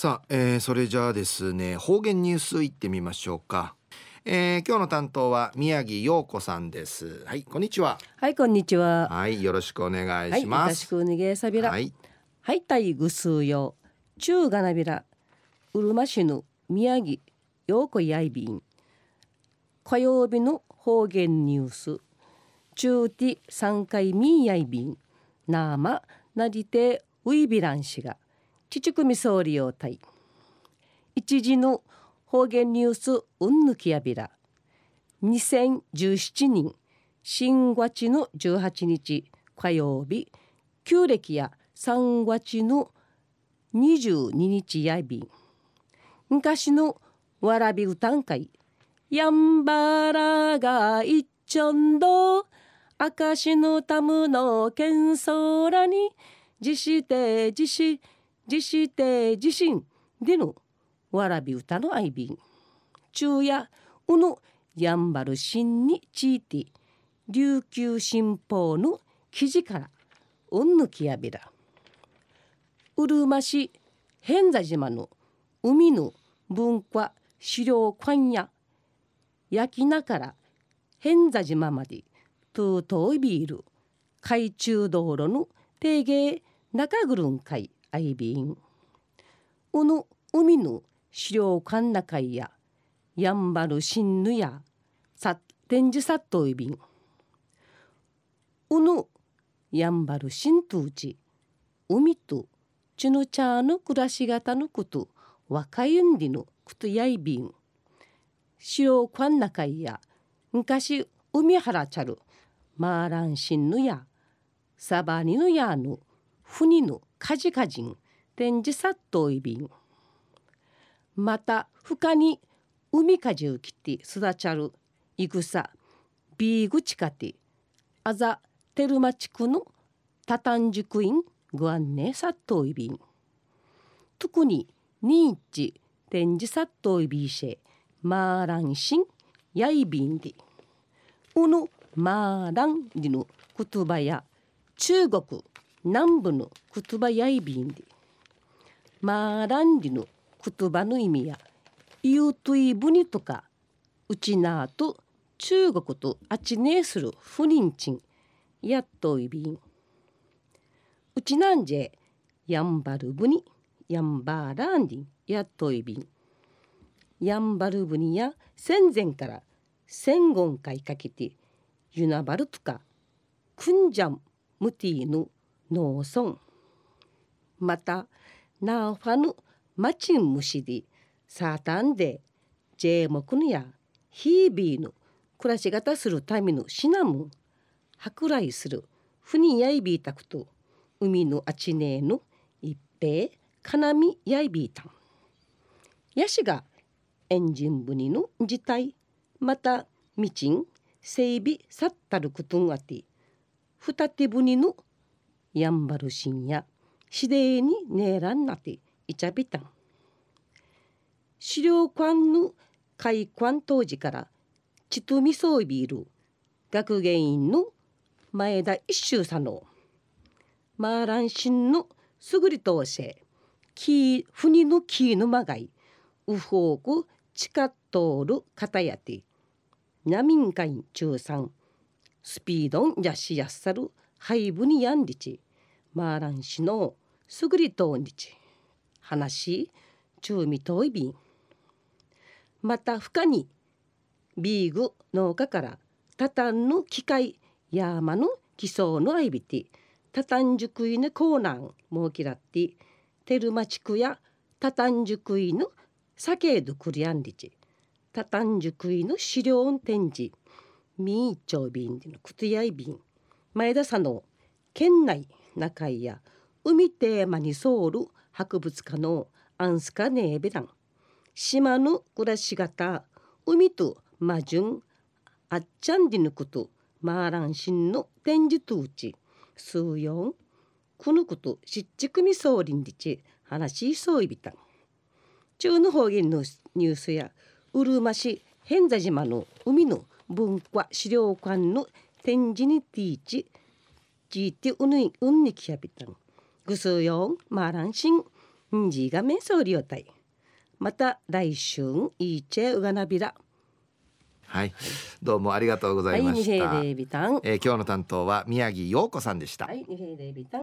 さあ、えー、それじゃあですね方言ニュースいってみましょうか、えー、今日の担当は宮城陽子さんです。はいこんにちは。はいこんにちは。はいよろしくお願いします、はい、よろしくお願いさびらはい。はいたいぐすうよ中がなびらうるま市の宮城陽子やいびん。火曜日の方言ニュース。中ティ三回みやいびん。なまなりてウイビラン氏が父組総理用隊一時の方言ニュースうんぬきやびら。2017年新月の18日火曜日旧暦や3月の22日やび昔のわらび歌ん会やんばらがいっちょんど明石のたむのけんそらに自して自し自して自身でのわらび歌の愛瓶。昼夜うのやんばるしんにちいて琉球新報の記事からうんぬきやびらうるま市偏座島の海の文化資料館や焼きなから偏座島までとうといビール。海中道路の定芸中ぐるんかいアイビン。うぬ海の資料館中ややんばるしんぬやさ展示さっといびん。うぬやんばるしんとうち海とちぬちゃの暮らし方のこと若いんりのことやいびん。資料館中や昔海原ちゃるマーランシンヌやサバニヌヤヌフニヌカジカジン展示殺到いびんまた深に海かじゅうきて育ちゃるいぐさビーグチカテあざテルマ地区のタタンジクイングアンネ殺到いびん特にニーチ展示殺到いびシェマーランシンヤイビンディ。うぬマーランディの言葉や中国南部の言葉やいびんでマーランディの言葉の意味やユートイブニとかうちなと中国とあちねえする不妊賃やっといびん。うちなんじえやんばるぶにやんばらんディやっといびん。やんばるぶにや戦前から戦言会かけてユナバルとかクンジャンムティーヌ農村。またナーファヌマチンムシディサータンでジェーモクヌやヒービーの暮らし方するためのシナムン舶来するフニヤイビータクと海のあちねえの一平かなみやいびーたん。ヤシがエンジン部にの自体またみちん整備さったることんあて二手船のやんばるしんやしでにねえらんなていちゃびたん。資料館の開館当時からちとみそうビール学芸員の前田一周さんの。マーランシンのすぐりとせきふにのきのまがいうほうくちかっとるかたやて。なみんかい中産スピードンじゃしやっさる廃部にやんりち。マーラン氏のすぐりとんりち。話中味といびんまた深にビーグ農家からタタンの機械山の基礎のあいびてタタン熟いのコーナー設けらってテルマ地区やタタン熟いの酒どくりやんりち。タタン熟いの資料展示ミーチョビンのクトヤイビン前田さんの県内中井や海テーマにソウル博物館のアンスカネーベラン。島の暮らし方海と魔順あっちゃんでぬことマーランシンの展示とうち数四このことしっちくみそうりんりち話しそういびた。中の方言のニュースやうるま市偏座島の海の文化資料館の展示にティーチジーティウヌイウンニキヤビタングスヨンマーランシンんじがめんそうりよたいまた来週いいチェウガナビラはい、どうもありがとうござはいいました。二平デビタンえー今日の担当は宮城陽子さんでした。はい二平デビタン